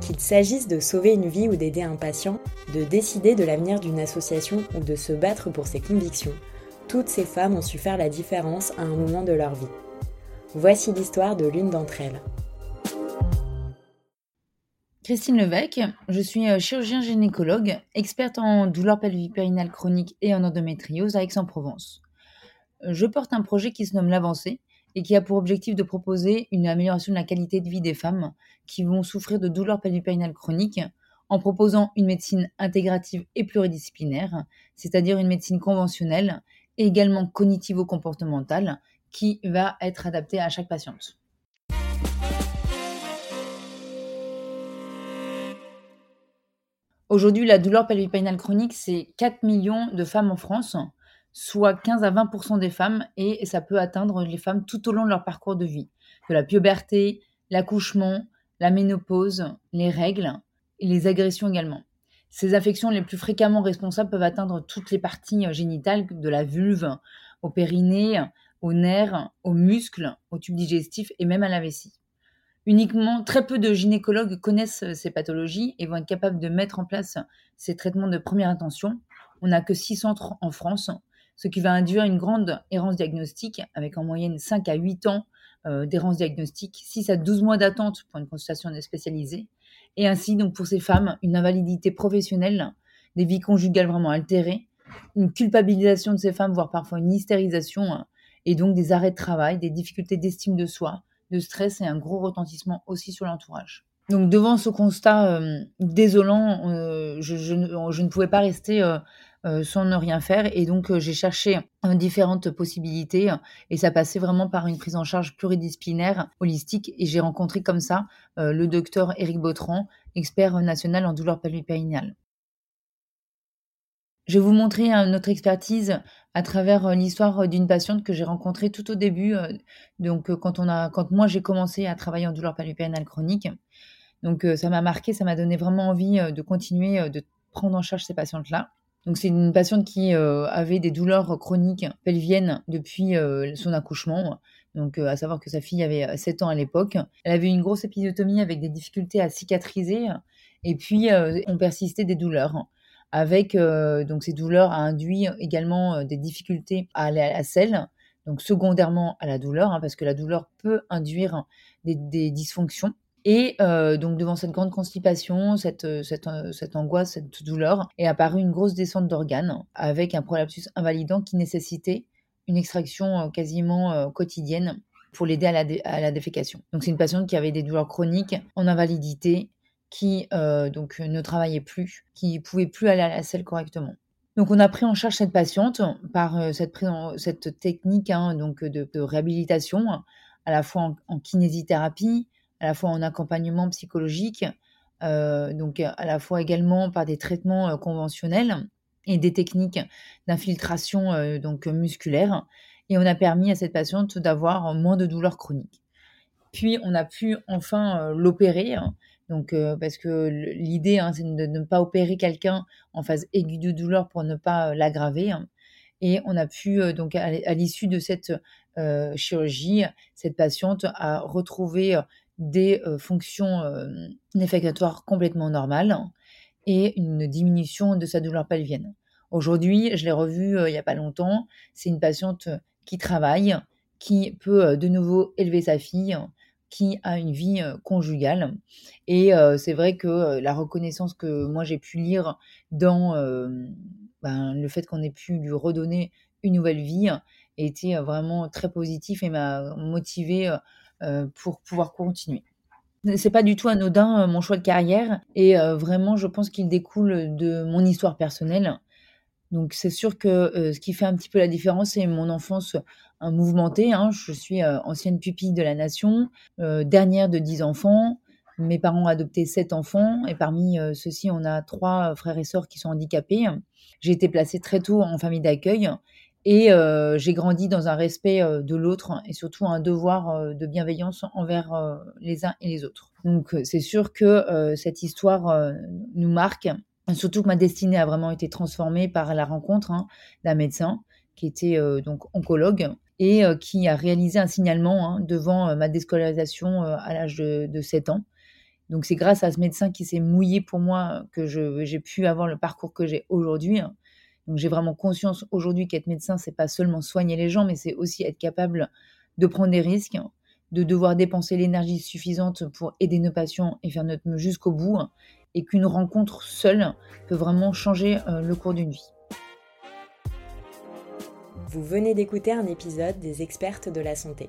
Qu'il s'agisse de sauver une vie ou d'aider un patient, de décider de l'avenir d'une association ou de se battre pour ses convictions, toutes ces femmes ont su faire la différence à un moment de leur vie. Voici l'histoire de l'une d'entre elles. Christine Levesque, je suis euh, chirurgien gynécologue, experte en douleurs pelvipérinales chroniques et en endométriose à Aix-en-Provence. Je porte un projet qui se nomme l'avancée et qui a pour objectif de proposer une amélioration de la qualité de vie des femmes qui vont souffrir de douleurs pelvipérinales chroniques en proposant une médecine intégrative et pluridisciplinaire, c'est-à-dire une médecine conventionnelle et également cognitivo-comportementale qui va être adaptée à chaque patiente. Aujourd'hui, la douleur pelvipérinale chronique, c'est 4 millions de femmes en France, soit 15 à 20% des femmes, et ça peut atteindre les femmes tout au long de leur parcours de vie, de la puberté, l'accouchement, la ménopause, les règles et les agressions également. Ces affections les plus fréquemment responsables peuvent atteindre toutes les parties génitales, de la vulve au périnée, aux nerfs, aux muscles, au tube digestif et même à la vessie. Uniquement très peu de gynécologues connaissent ces pathologies et vont être capables de mettre en place ces traitements de première intention. On n'a que 6 centres en France, ce qui va induire une grande errance diagnostique avec en moyenne 5 à 8 ans euh, d'errance diagnostique, 6 à 12 mois d'attente pour une consultation spécialisée, et ainsi donc pour ces femmes une invalidité professionnelle, des vies conjugales vraiment altérées, une culpabilisation de ces femmes, voire parfois une hystérisation, et donc des arrêts de travail, des difficultés d'estime de soi, de stress et un gros retentissement aussi sur l'entourage. Donc devant ce constat euh, désolant, euh, je, ne, pouvais pas rester sans ne rien faire et donc j'ai cherché différentes possibilités et ça passait vraiment par une prise en charge pluridisciplinaire, holistique et j'ai rencontré comme ça le docteur Éric Bautran, expert national en douleur pelvipérinale. Je vais vous montrer notre expertise à travers euh, l'histoire euh, d'une patiente que j'ai rencontrée tout au début, euh, donc quand, on a, quand moi j'ai commencé à travailler en douleur pelvipérinale chronique. Donc ça m'a marqué, ça m'a donné vraiment envie de continuer de prendre en charge ces patientes-là. Donc c'est une patiente qui avait des douleurs chroniques pelviennes depuis son accouchement. Donc à savoir que sa fille avait 7 ans à l'époque. Elle avait une grosse épisiotomie avec des difficultés à cicatriser et puis on persistait des douleurs avec euh, donc ces douleurs a induit également euh, des difficultés à la selle, donc secondairement à la douleur, hein, parce que la douleur peut induire des, dysfonctions. Et euh, donc devant cette grande constipation, cette, cette, cette, angoisse, cette douleur, est apparue une grosse descente d'organes avec un prolapsus invalidant qui nécessitait une extraction quasiment quotidienne pour l'aider à la, à la défécation. Donc c'est une patiente qui avait des douleurs chroniques en invalidité qui euh, donc ne travaillait plus, qui pouvait plus aller à la selle correctement. Donc on a pris en charge cette patiente par euh, cette, cette technique hein, donc de, réhabilitation, à la fois en, kinésithérapie, à la fois en accompagnement psychologique, euh, donc à la fois également par des traitements conventionnels et des techniques d'infiltration donc musculaire. Et on a permis à cette patiente d'avoir moins de douleurs chroniques. Puis on a pu enfin l'opérer donc, euh, parce que l'idée, hein, c'est de, ne pas opérer quelqu'un en phase aiguë de douleur pour ne pas euh, l'aggraver. Hein. Et on a pu, euh, donc, à, l'issue de cette chirurgie, cette patiente a retrouvé des fonctions effectuatoires complètement normales et une diminution de sa douleur pelvienne. Aujourd'hui, je l'ai revue il n'y a pas longtemps. C'est une patiente qui travaille, qui peut de nouveau élever sa fille, qui a une vie conjugale. Et c'est vrai que la reconnaissance que moi j'ai pu lire dans ben, le fait qu'on ait pu lui redonner une nouvelle vie était vraiment très positif et m'a motivé pour pouvoir continuer. C'est pas du tout anodin mon choix de carrière et vraiment je pense qu'il découle de mon histoire personnelle donc c'est sûr que euh, ce qui fait un petit peu la différence, c'est mon enfance un mouvementée. Hein. Je suis euh, ancienne pupille de la nation, euh, dernière de dix enfants. Mes parents ont adopté sept enfants et parmi ceux-ci, on a trois frères et sœurs qui sont handicapés. J'ai été placée très tôt en famille d'accueil et j'ai grandi dans un respect de l'autre et surtout un devoir de bienveillance envers les uns et les autres. Donc c'est sûr que cette histoire nous marque, surtout que ma destinée a vraiment été transformée par la rencontre hein, d'un médecin qui était donc oncologue et qui a réalisé un signalement hein, devant ma déscolarisation à l'âge de, de 7 ans. Donc c'est grâce à ce médecin qui s'est mouillé pour moi que j'ai pu avoir le parcours que j'ai aujourd'hui. Hein. Donc j'ai vraiment conscience aujourd'hui qu'être médecin, c'est pas seulement soigner les gens, mais c'est aussi être capable de prendre des risques, de devoir dépenser l'énergie suffisante pour aider nos patients et faire notre mieux jusqu'au bout, et qu'une rencontre seule peut vraiment changer euh, le cours d'une vie. Vous venez d'écouter un épisode des expertes de la santé.